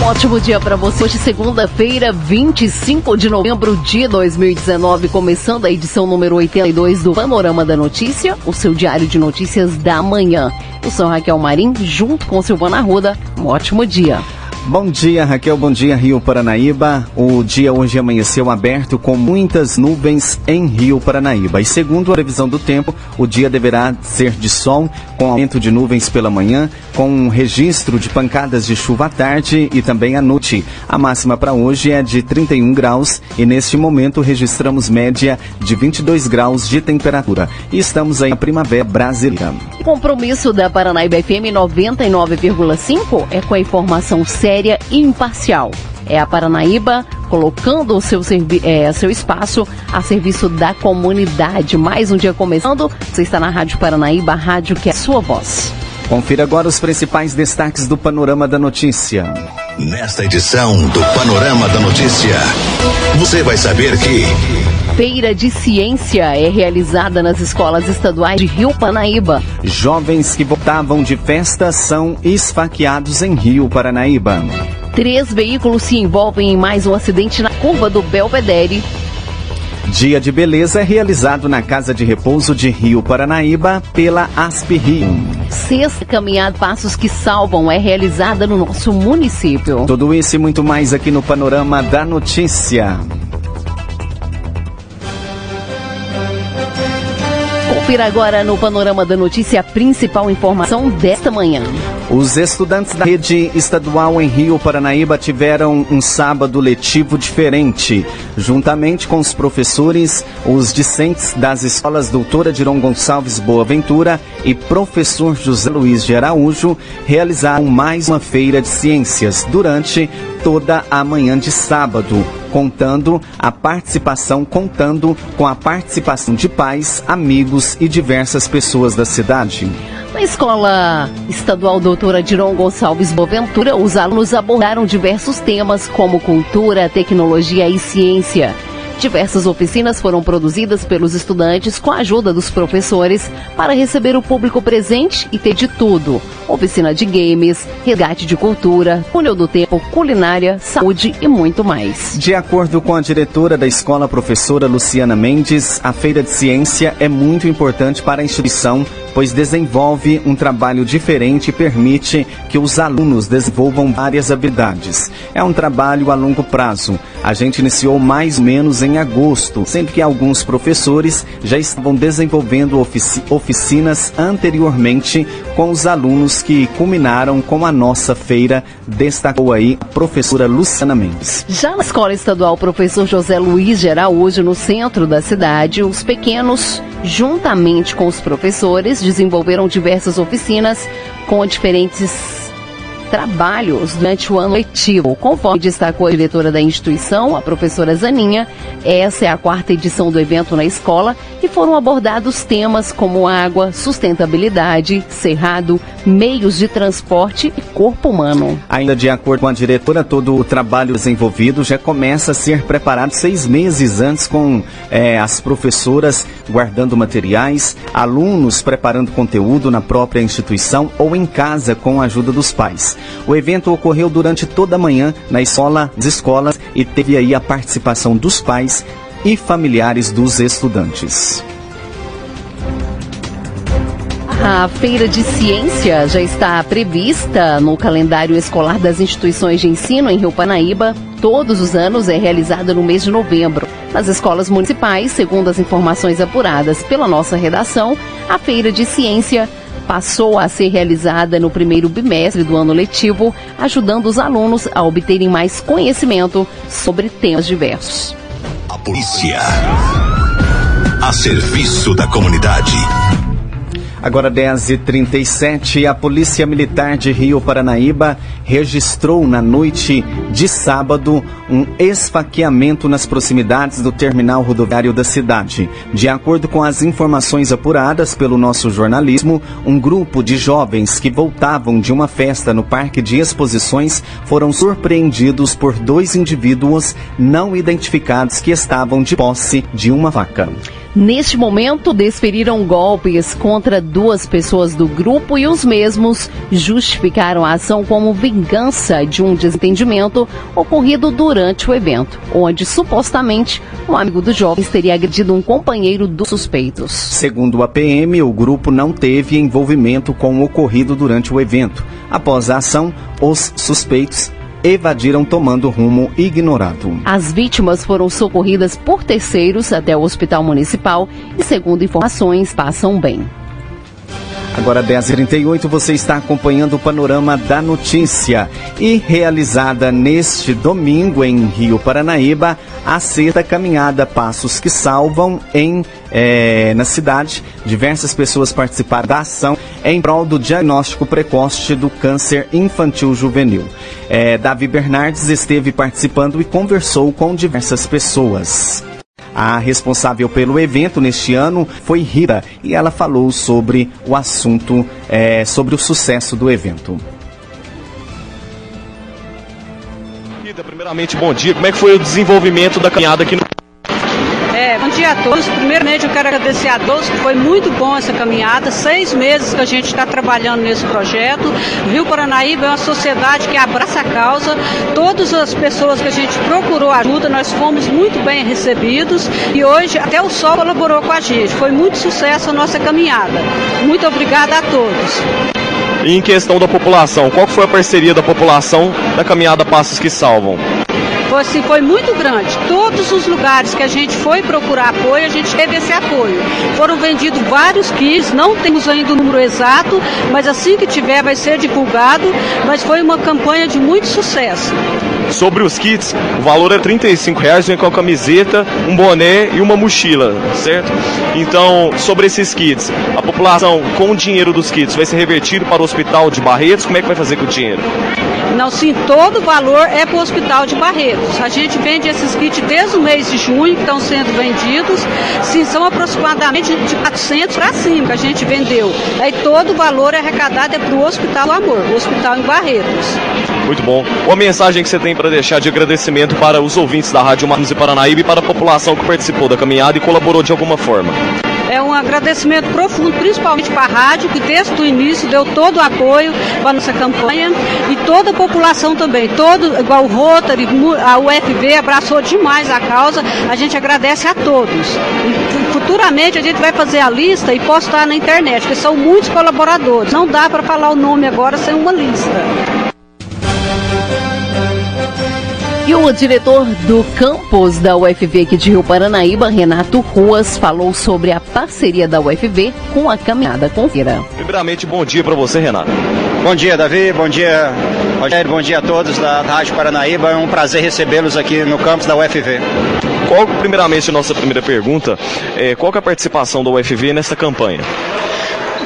um ótimo dia para você. Hoje, segunda-feira, 25 de novembro de 2019, começando a edição número 82 do Panorama da Notícia, o seu diário de notícias da manhã. Eu sou Raquel Marim, junto com Silvana Ruda. Um ótimo dia. Bom dia, Raquel. Bom dia, Rio Paranaíba. O dia hoje amanheceu aberto com muitas nuvens em Rio Paranaíba. E segundo a previsão do tempo, o dia deverá ser de sol, com aumento de nuvens pela manhã, com um registro de pancadas de chuva à tarde e também à noite. A máxima para hoje é de 31 graus e neste momento registramos média de 22 graus de temperatura. E estamos aí na primavera brasileira. O compromisso da Paranaíba FM 99,5 é com a informação certa séria e imparcial. É a Paranaíba colocando o seu, é, seu espaço a serviço da comunidade. Mais um dia começando. Você está na Rádio Paranaíba, a rádio que é a sua voz. Confira agora os principais destaques do Panorama da Notícia. Nesta edição do Panorama da Notícia, você vai saber que. Feira de Ciência é realizada nas escolas estaduais de Rio Paranaíba. Jovens que voltavam de festa são esfaqueados em Rio Paranaíba. Três veículos se envolvem em mais um acidente na curva do Belvedere. Dia de Beleza é realizado na Casa de Repouso de Rio Paranaíba pela Asp Rio. Sexta Caminhada Passos que Salvam é realizada no nosso município. Tudo isso e muito mais aqui no Panorama da Notícia. Confira agora no Panorama da Notícia a principal informação desta manhã. Os estudantes da rede estadual em Rio Paranaíba tiveram um sábado letivo diferente. Juntamente com os professores, os discentes das escolas Doutora Diron Gonçalves Boaventura e Professor José Luiz de Araújo realizaram mais uma feira de ciências durante toda a manhã de sábado, contando a participação, contando com a participação de pais, amigos e diversas pessoas da cidade. Na Escola Estadual Doutora Diron Gonçalves Boaventura, os alunos abordaram diversos temas como cultura, tecnologia e ciência. Diversas oficinas foram produzidas pelos estudantes com a ajuda dos professores para receber o público presente e ter de tudo: oficina de games, resgate de cultura, túnel do tempo, culinária, saúde e muito mais. De acordo com a diretora da escola, professora Luciana Mendes, a feira de ciência é muito importante para a instituição pois desenvolve um trabalho diferente e permite que os alunos desenvolvam várias habilidades. É um trabalho a longo prazo. A gente iniciou mais ou menos em agosto, sendo que alguns professores já estavam desenvolvendo ofici oficinas anteriormente com os alunos que culminaram com a nossa feira, destacou aí a professora Luciana Mendes. Já na Escola Estadual Professor José Luiz de Araújo, no centro da cidade, os pequenos, juntamente com os professores, desenvolveram diversas oficinas com diferentes trabalhos durante o ano letivo. Conforme destacou a diretora da instituição, a professora Zaninha, essa é a quarta edição do evento na escola e foram abordados temas como água, sustentabilidade, cerrado, meios de transporte e corpo humano. Ainda de acordo com a diretora, todo o trabalho desenvolvido já começa a ser preparado seis meses antes com é, as professoras guardando materiais, alunos preparando conteúdo na própria instituição ou em casa com a ajuda dos pais. O evento ocorreu durante toda a manhã na escola, nas escolas e teve aí a participação dos pais e familiares dos estudantes. A Feira de Ciência já está prevista no calendário escolar das instituições de ensino em Rio Panaíba. Todos os anos é realizada no mês de novembro. Nas escolas municipais, segundo as informações apuradas pela nossa redação, a Feira de Ciência passou a ser realizada no primeiro bimestre do ano letivo, ajudando os alunos a obterem mais conhecimento sobre temas diversos. A polícia. A serviço da comunidade. Agora 10h37, a Polícia Militar de Rio Paranaíba registrou na noite de sábado um esfaqueamento nas proximidades do terminal rodoviário da cidade. De acordo com as informações apuradas pelo nosso jornalismo, um grupo de jovens que voltavam de uma festa no Parque de Exposições foram surpreendidos por dois indivíduos não identificados que estavam de posse de uma faca. Neste momento, desferiram golpes contra duas pessoas do grupo e os mesmos justificaram a ação como vingança de um desentendimento ocorrido durante o evento, onde supostamente um amigo dos jovens teria agredido um companheiro dos suspeitos. Segundo a PM, o grupo não teve envolvimento com o ocorrido durante o evento. Após a ação, os suspeitos evadiram tomando rumo ignorado. As vítimas foram socorridas por terceiros até o hospital municipal e, segundo informações, passam bem. Agora 10h38, você está acompanhando o panorama da notícia. E realizada neste domingo em Rio Paranaíba, a sexta caminhada Passos que Salvam em é, na cidade. Diversas pessoas participaram da ação em prol do diagnóstico precoce do câncer infantil juvenil. É, Davi Bernardes esteve participando e conversou com diversas pessoas. A responsável pelo evento neste ano foi Rita e ela falou sobre o assunto, é, sobre o sucesso do evento. Rita, primeiramente, bom dia. Como é que foi o desenvolvimento da caminhada aqui no bom dia a todos. Primeiramente, eu quero agradecer a todos, que foi muito bom essa caminhada. Seis meses que a gente está trabalhando nesse projeto. Rio Paranaíba é uma sociedade que abraça a causa. Todas as pessoas que a gente procurou ajuda, nós fomos muito bem recebidos e hoje até o Sol colaborou com a gente. Foi muito sucesso a nossa caminhada. Muito obrigada a todos. E em questão da população, qual foi a parceria da população da caminhada Passos que Salvam? Foi, assim, foi muito grande. Todos os lugares que a gente foi procurar apoio, a gente teve esse apoio. Foram vendidos vários kits, não temos ainda o número exato, mas assim que tiver vai ser divulgado. Mas foi uma campanha de muito sucesso. Sobre os kits, o valor é 35 reais, vem com a camiseta, um boné e uma mochila, certo? Então, sobre esses kits, a população com o dinheiro dos kits vai ser revertido para o hospital de Barretos, como é que vai fazer com o dinheiro? Não, sim, todo o valor é para o hospital de Barretos. A gente vende esses kits desde o mês de junho, que estão sendo vendidos. Sim, são aproximadamente de 400 para cima que a gente vendeu. Aí todo o valor arrecadado é para o Hospital do Amor, o hospital em Barretos. Muito bom. Uma mensagem que você tem para deixar de agradecimento para os ouvintes da Rádio Manos e Paranaíba e para a população que participou da caminhada e colaborou de alguma forma é um agradecimento profundo, principalmente para a rádio, que desde o início deu todo o apoio para a nossa campanha e toda a população também, todo, igual o Rotary, a UFV abraçou demais a causa, a gente agradece a todos. E futuramente a gente vai fazer a lista e postar na internet, porque são muitos colaboradores, não dá para falar o nome agora sem uma lista. E o diretor do campus da UFV aqui de Rio Paranaíba, Renato Ruas, falou sobre a parceria da UFV com a Caminhada Confira. Primeiramente, bom dia para você, Renato. Bom dia, Davi. Bom dia, Rogério. Bom dia a todos da Rádio Paranaíba. É um prazer recebê-los aqui no campus da UFV. Qual, primeiramente, nossa primeira pergunta, é, qual é a participação da UFV nessa campanha?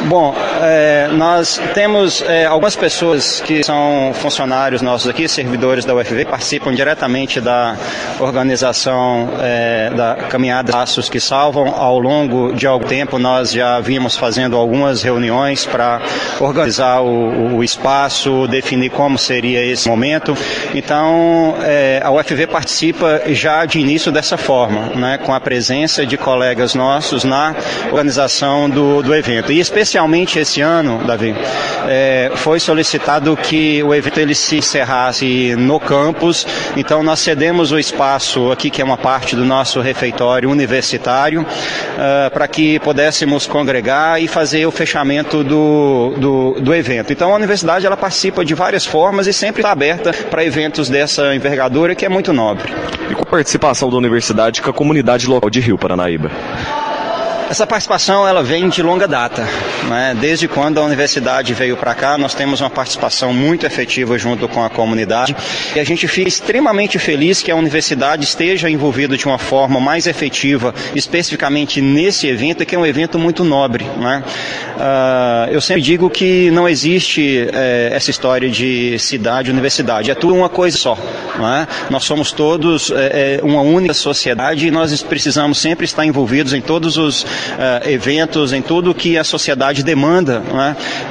Bom, é, nós temos é, algumas pessoas que são funcionários nossos aqui, servidores da UFV, participam diretamente da organização é, da Caminhada Passos que Salvam. Ao longo de algum tempo, nós já vimos fazendo algumas reuniões para organizar o, o, espaço, definir como seria esse momento. Então, é, a UFV participa já de início dessa forma, né, com a presença de colegas nossos na organização do, do evento. E especialmente Especialmente esse ano, Davi, é, foi solicitado que o evento ele se encerrasse no campus, então nós cedemos o espaço aqui, que é uma parte do nosso refeitório universitário, uh, para que pudéssemos congregar e fazer o fechamento do, do, do evento. Então a universidade ela participa de várias formas e sempre está aberta para eventos dessa envergadura, que é muito nobre. E com a participação da universidade com a comunidade local de Rio Paranaíba? Essa participação ela vem de longa data. Né? Desde quando a universidade veio para cá, nós temos uma participação muito efetiva junto com a comunidade e a gente fica extremamente feliz que a universidade esteja envolvida de uma forma mais efetiva, especificamente nesse evento, que é um evento muito nobre. Né? uh, eu sempre digo que não existe é, essa história de cidade universidade, é tudo uma coisa só. É? Nós somos todos é, uma única sociedade e nós precisamos sempre estar envolvidos em todos os uh, eventos, em tudo que a sociedade demanda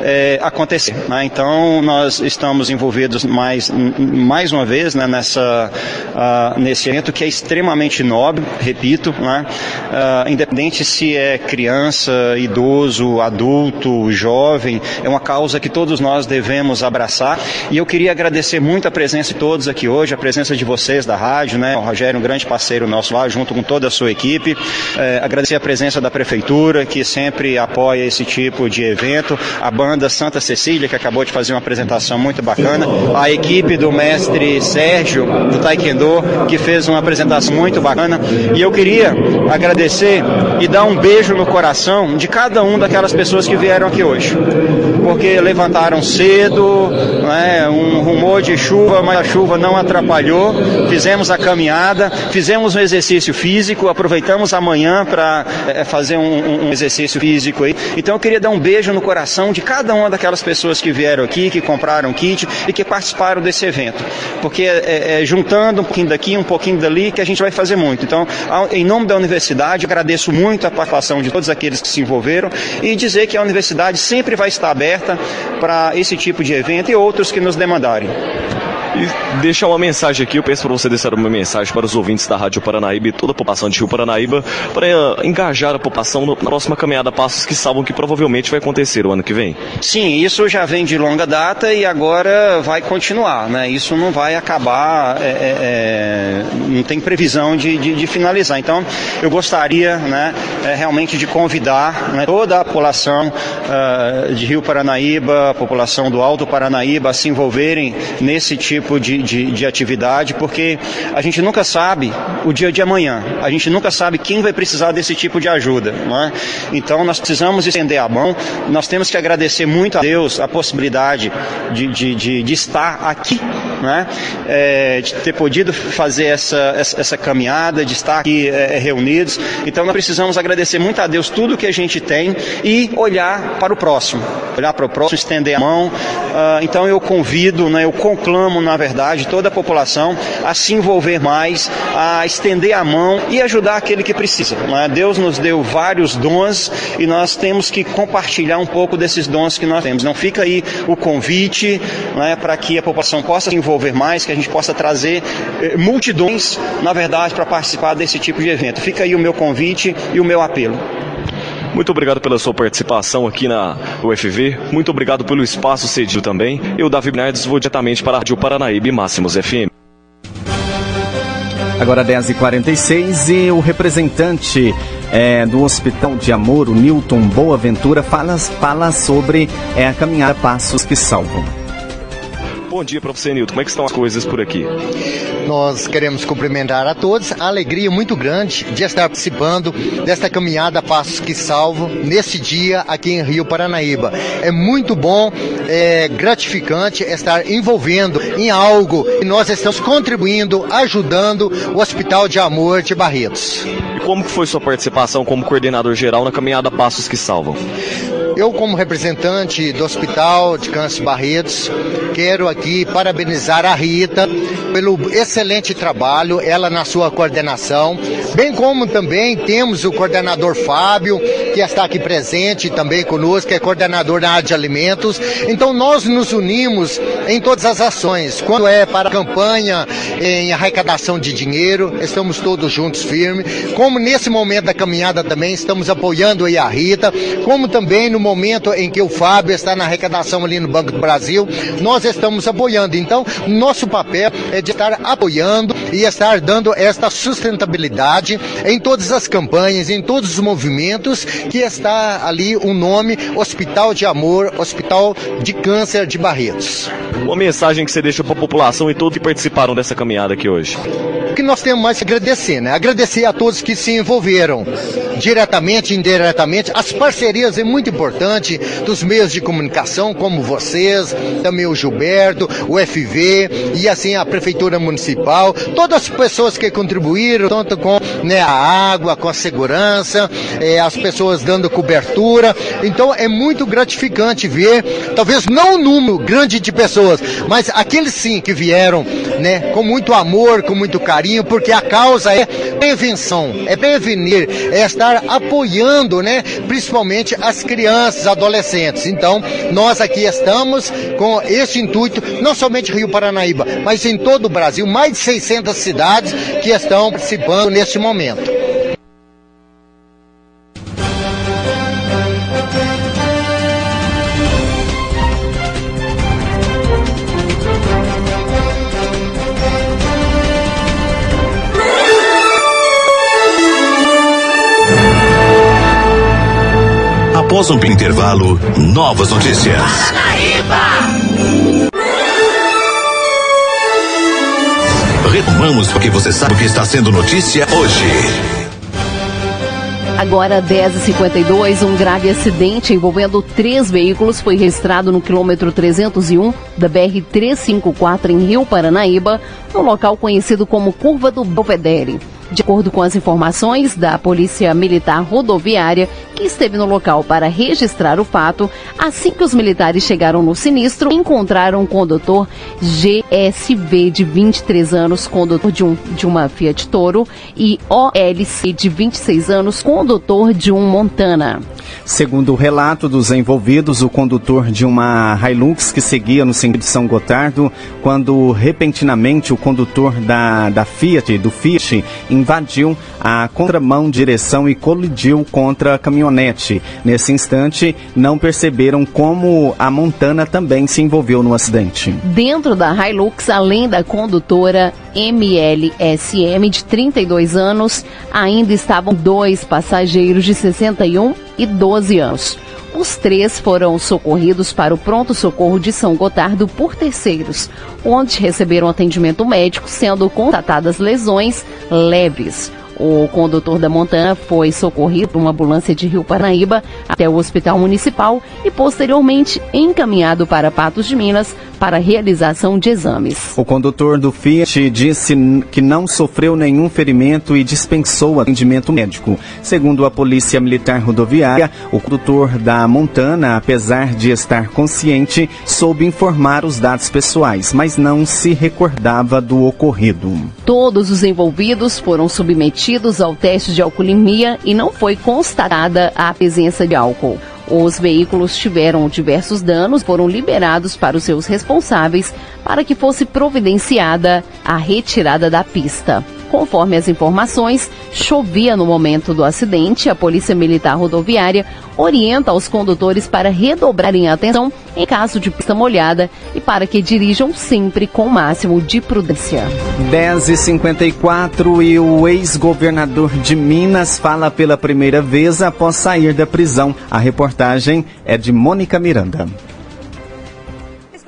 é? acontecer. Então, nós estamos envolvidos mais, mais uma vez né, nessa, uh, nesse evento que é extremamente nobre, repito, uh, independente se é criança, idoso, adulto, jovem, é uma causa que todos nós devemos abraçar. E eu queria agradecer muito a presença de todos aqui hoje, a presença de vocês da rádio, né? O Rogério, um grande parceiro nosso lá, junto com toda a sua equipe. É, agradecer a presença da prefeitura, que sempre apoia esse tipo de evento, a banda Santa Cecília, que acabou de fazer uma apresentação muito bacana, a equipe do mestre Sérgio, do Taekwondo, que fez uma apresentação muito bacana. E eu queria agradecer e dar um beijo no coração de cada um daquelas pessoas que vieram aqui hoje. Porque levantaram cedo, né, um rumor de chuva, mas a chuva não atrapalhou. Fizemos a caminhada, fizemos um exercício físico, aproveitamos amanhã para é, fazer um, um, exercício físico aí. Então eu queria dar um beijo no coração de cada uma daquelas pessoas que vieram aqui, que compraram kit e que participaram desse evento. Porque é, é, juntando um pouquinho daqui, um pouquinho dali, que a gente vai fazer muito. Então, em nome da universidade, agradeço muito a participação de todos aqueles que se envolveram e dizer que a universidade sempre vai estar aberta para esse tipo de evento e outros que nos demandarem. E deixar uma mensagem aqui, eu peço para você deixar uma mensagem para os ouvintes da Rádio Paranaíba e toda a população de Rio Paranaíba para uh, engajar a população na próxima caminhada Passos que Salvam, que provavelmente vai acontecer o ano que vem. Sim, isso já vem de longa data e agora vai continuar, né? Isso não vai acabar, é, é, é não tem previsão de, de, de, finalizar. Então, eu gostaria, né, é, realmente de convidar né, toda a população uh, de Rio Paranaíba, a população do Alto Paranaíba a se envolverem nesse tipo tipo de, de, de, atividade, porque a gente nunca sabe o dia de amanhã, a gente nunca sabe quem vai precisar desse tipo de ajuda. Não é? Então nós precisamos estender a mão, nós temos que agradecer muito a Deus a possibilidade de, de, de, de estar aqui, né? É, de ter podido fazer essa, essa, essa caminhada, de estar aqui é, reunidos. Então nós precisamos agradecer muito a Deus tudo que a gente tem e olhar para o próximo, olhar para o próximo, estender a mão. Uh, então eu convido, né, eu conclamo na verdade, toda a população a se envolver mais, a estender a mão e ajudar aquele que precisa. É? Deus nos deu vários dons e nós temos que compartilhar um pouco desses dons que nós temos. Não fica aí o convite é? para que a população possa se envolver mais, que a gente possa trazer eh, multidões, na verdade, para participar desse tipo de evento. Fica aí o meu convite e o meu apelo. Muito obrigado pela sua participação aqui na UFV. Muito obrigado pelo espaço cedido também. Eu, Davi Bernardes, vou diretamente para a Rádio Paranaíba Máximos FM. Agora 10h46 e o representante é, do Hospital de Amor, o Newton Boaventura, fala, fala sobre é, a caminhada Passos que Salvam. Bom dia para você, Nilton. Como é que estão as coisas por aqui? Nós queremos cumprimentar a todos. A alegria muito grande de estar participando desta caminhada Passos que Salvo nesse dia aqui em Rio Paranaíba. É muito bom, é gratificante estar envolvendo em algo e nós estamos contribuindo, ajudando o Hospital de Amor de Barretos. E como foi sua participação como coordenador geral na caminhada Passos que Salvam? Eu, como representante do Hospital de Câncer Barretos, quero aqui parabenizar a Rita pelo excelente trabalho, ela na sua coordenação, bem como também temos o coordenador Fábio, que está aqui presente também conosco, que é coordenador da área de alimentos. Então nós nos unimos em todas as ações. Quando é para campanha em arrecadação de dinheiro, estamos todos juntos firmes. Como nesse momento da caminhada também estamos apoiando aí a Rita, como também no momento em que o Fábio está na arrecadação ali no Banco do Brasil, nós estamos apoiando. Então, nosso papel é de estar apoiando e estar dando esta sustentabilidade em todas as campanhas, em todos os movimentos que está ali o nome Hospital de Amor, Hospital de Câncer de Barretos. Uma mensagem que você deixa para a população e todos que participaram dessa caminhada aqui hoje. O que nós temos mais que agradecer, né? Agradecer a todos que se envolveram, diretamente e indiretamente. As parcerias é muito importante dos meios de comunicação, como vocês, também o Gilberto, o FV e assim a Prefeitura Municipal, todas as pessoas que contribuíram, tanto com né, a água, com a segurança, é, as pessoas dando cobertura. Então é muito gratificante ver, talvez não um número grande de pessoas, mas aqueles sim que vieram né, com muito amor, com muito carinho porque a causa é prevenção, é prevenir, é estar apoiando, né, principalmente as crianças, adolescentes. Então, nós aqui estamos com esse intuito, não somente Rio Paranaíba, mas em todo o Brasil, mais de 600 cidades que estão participando neste momento. Após um intervalo, novas notícias. Retomamos porque você sabe o que está sendo notícia hoje. Agora 10h52, um grave acidente envolvendo três veículos foi registrado no quilômetro 301 da BR-354 em Rio Paranaíba, no local conhecido como Curva do Belvedere. De acordo com as informações da Polícia Militar Rodoviária, que esteve no local para registrar o fato, assim que os militares chegaram no sinistro, encontraram um condutor GSV de 23 anos, condutor de, um, de uma Fiat Toro, e OLC de 26 anos, condutor de um Montana. Segundo o relato dos envolvidos, o condutor de uma Hilux que seguia no sentido de São Gotardo, quando repentinamente o condutor da, da Fiat, do Fiat, invadiu a contramão direção e colidiu contra a caminhonete. Nesse instante, não perceberam como a Montana também se envolveu no acidente. Dentro da Hilux, além da condutora MLSM de 32 anos, ainda estavam dois passageiros de 61 e 12 anos. Os três foram socorridos para o pronto-socorro de São Gotardo por terceiros, onde receberam atendimento médico, sendo constatadas lesões leves. O condutor da Montana foi socorrido por uma ambulância de Rio Paranaíba até o hospital municipal e posteriormente encaminhado para Patos de Minas para realização de exames. O condutor do Fiat disse que não sofreu nenhum ferimento e dispensou atendimento médico. Segundo a Polícia Militar Rodoviária, o condutor da Montana, apesar de estar consciente, soube informar os dados pessoais, mas não se recordava do ocorrido. Todos os envolvidos foram submetidos ao teste de alcoolemia e não foi constatada a presença de álcool. Os veículos tiveram diversos danos, foram liberados para os seus responsáveis para que fosse providenciada a retirada da pista. Conforme as informações, chovia no momento do acidente. A Polícia Militar Rodoviária orienta os condutores para redobrarem a atenção em caso de pista molhada e para que dirijam sempre com o máximo de prudência. 10h54 e o ex-governador de Minas fala pela primeira vez após sair da prisão. A reportagem é de Mônica Miranda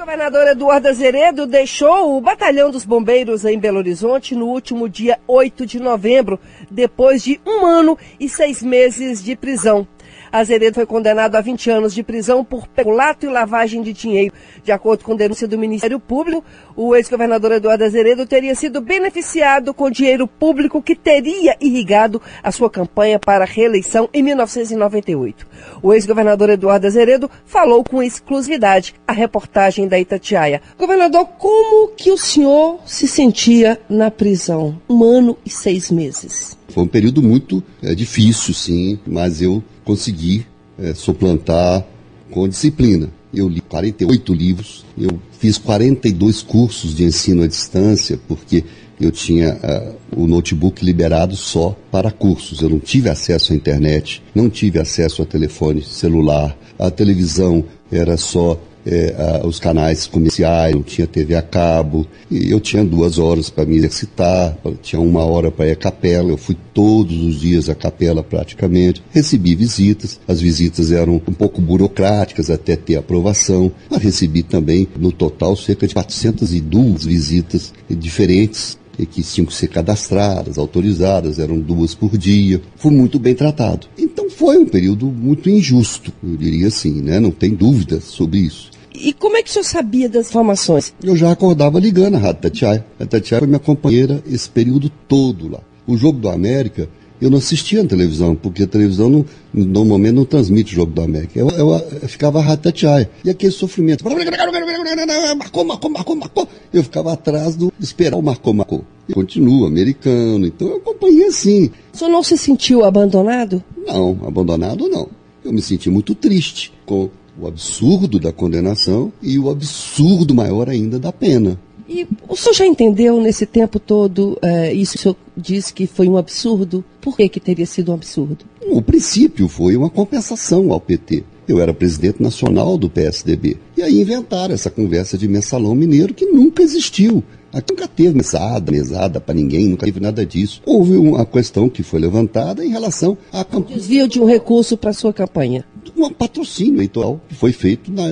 governador Eduardo Azeredo deixou o Batalhão dos Bombeiros em Belo Horizonte no último dia 8 de novembro, depois de um ano e seis meses de prisão. Azeredo foi condenado a 20 anos de prisão por peculato e lavagem de dinheiro. De acordo com denúncia do Ministério Público, o ex-governador Eduardo Azeredo teria sido beneficiado com dinheiro público que teria irrigado a sua campanha para a reeleição em 1998. O ex-governador Eduardo Azeredo falou com exclusividade a reportagem da Itatiaia. Governador, como que o senhor se sentia na prisão? Um ano e seis meses. Foi um período muito é, difícil, sim, mas eu consegui é, suplantar com disciplina. Eu li 48 livros, eu fiz 42 cursos de ensino à distância, porque eu tinha uh, o notebook liberado só para cursos. Eu não tive acesso à internet, não tive acesso a telefone celular, a televisão era só é, a, os canais comerciais, não tinha TV a cabo, e eu tinha duas horas para me exercitar, tinha uma hora para ir à capela, eu fui todos os dias à capela praticamente, recebi visitas, as visitas eram um pouco burocráticas até ter aprovação, mas recebi também, no total, cerca de 402 visitas diferentes que tinham que ser cadastradas, autorizadas, eram duas por dia. Fui muito bem tratado. Então foi um período muito injusto, eu diria assim, né? Não tem dúvida sobre isso. E como é que o senhor sabia das informações? Eu já acordava ligando a Rádio Tatiaia. A Tatiaia foi minha companheira esse período todo lá. O Jogo do América, eu não assistia na televisão, porque a televisão não, normalmente não transmite o Jogo do América. Eu, eu, eu ficava a Rádio Tatiaia. E aquele sofrimento. Marcou, marcou, marcou, marcou. Eu ficava atrás do esperar o marcou, marcou. E continua, americano. Então eu acompanhei assim. O senhor não se sentiu abandonado? Não, abandonado não. Eu me senti muito triste com o absurdo da condenação e o absurdo maior ainda da pena. E o senhor já entendeu nesse tempo todo, uh, isso o senhor disse que foi um absurdo? Por que, que teria sido um absurdo? O princípio foi uma compensação ao PT. Eu era presidente nacional do PSDB. E aí inventaram essa conversa de mensalão mineiro que nunca existiu. Aqui nunca teve mesada, mesada para ninguém, nunca teve nada disso. Houve uma questão que foi levantada em relação a desvio de um recurso para sua campanha. Um patrocínio eleitoral que foi feito na,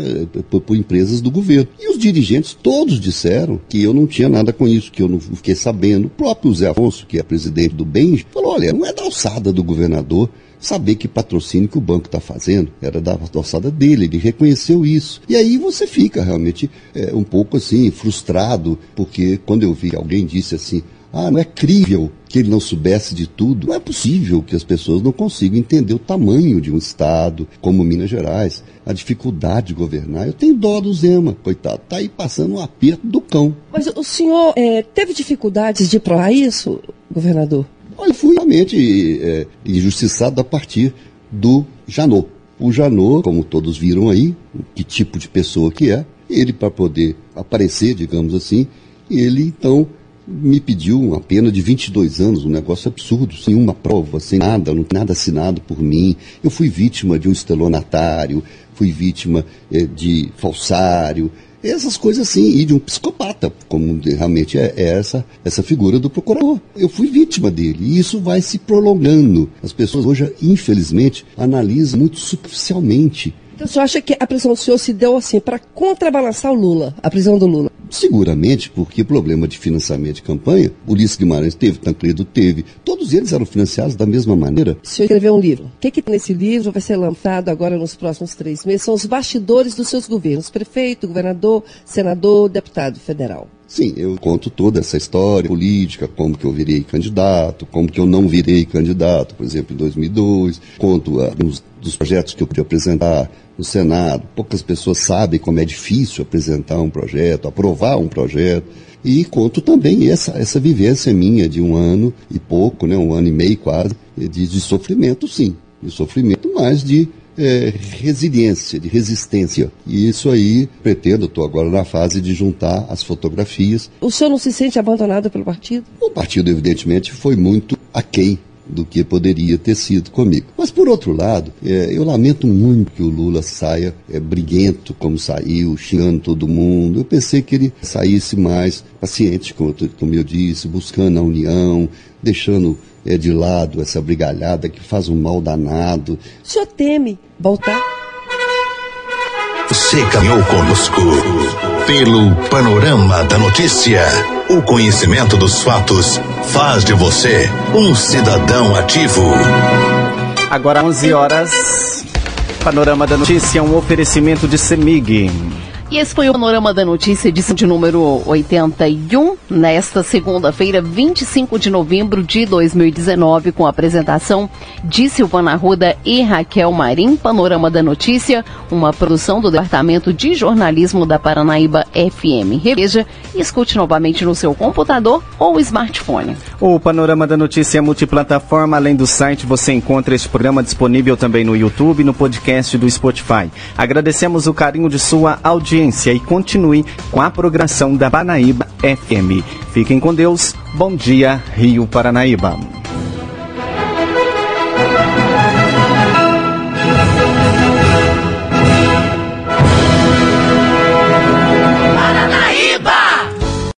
por, por, empresas do governo. E os dirigentes todos disseram que eu não tinha nada com isso, que eu não fiquei sabendo. O próprio Zé Afonso, que é presidente do BENJ, falou: olha, não é da alçada do governador saber que patrocínio que o banco está fazendo era da alçada dele, ele reconheceu isso. E aí você fica realmente é, um pouco assim, frustrado, porque quando eu vi alguém disse assim, ah, não é crível que ele não soubesse de tudo. Não é possível que as pessoas não consigam entender o tamanho de um Estado como Minas Gerais, a dificuldade de governar. Eu tenho dó do Zema, coitado. Está aí passando um aperto do cão. Mas o senhor é, teve dificuldades de provar isso, governador? Olha, fui realmente é, injustiçado a partir do Janot. O Janot, como todos viram aí, que tipo de pessoa que é, ele para poder aparecer, digamos assim, ele então me pediu uma pena de 22 anos, um negócio absurdo, sem uma prova, sem nada, não nada assinado por mim. Eu fui vítima de um estelionatário, fui vítima é, de falsário, essas coisas assim, e de um psicopata, como realmente é, é, essa, essa figura do procurador. Eu fui vítima dele, e isso vai se prolongando. As pessoas hoje, infelizmente, analisam muito superficialmente então, o senhor acha que a prisão do senhor se deu assim para contrabalançar o Lula, a prisão do Lula? Seguramente, porque problema de financiamento de campanha, Ulisses Guimarães teve, Tancredo teve, todos eles eram financiados da mesma maneira. O senhor escreveu um livro. O que, que nesse livro vai ser lançado agora nos próximos três meses? São os bastidores dos seus governos: prefeito, governador, senador, deputado federal. Sim, eu conto toda essa história política, como que eu virei candidato, como que eu não virei candidato, por exemplo, em 2002. Conto alguns dos projetos que eu podia apresentar no Senado. Poucas pessoas sabem como é difícil apresentar um projeto, aprovar um projeto. E conto também essa, essa vivência minha de um ano e pouco, né, um ano e meio quase, de, de sofrimento, sim. De sofrimento, mas de é, resiliência, de resistência. E isso aí, pretendo, estou agora na fase de juntar as fotografias. O senhor não se sente abandonado pelo partido? O partido, evidentemente, foi muito aquém do que poderia ter sido comigo. Mas, por outro lado, é, eu lamento muito que o Lula saia é, briguento, como saiu, xingando todo mundo. Eu pensei que ele saísse mais paciente, como, como eu disse, buscando a união, deixando é, de lado essa brigalhada que faz um mal danado. O senhor teme voltar? Você caminhou conosco pelo panorama da notícia. O conhecimento dos fatos faz de você um cidadão ativo. Agora 11 horas. Panorama da notícia, um oferecimento de Semig. E esse foi o Panorama da Notícia, edição de número 81, nesta segunda-feira, 25 de novembro de 2019, com a apresentação de Silvana Ruda e Raquel Marim. Panorama da Notícia, uma produção do Departamento de Jornalismo da Paranaíba FM. Reveja e escute novamente no seu computador ou smartphone. O Panorama da Notícia é multiplataforma. Além do site, você encontra este programa disponível também no YouTube e no podcast do Spotify. Agradecemos o carinho de sua audiência audiência e continue com a programação da Paranaíba FM. Fiquem com Deus. Bom dia, Rio Paranaíba.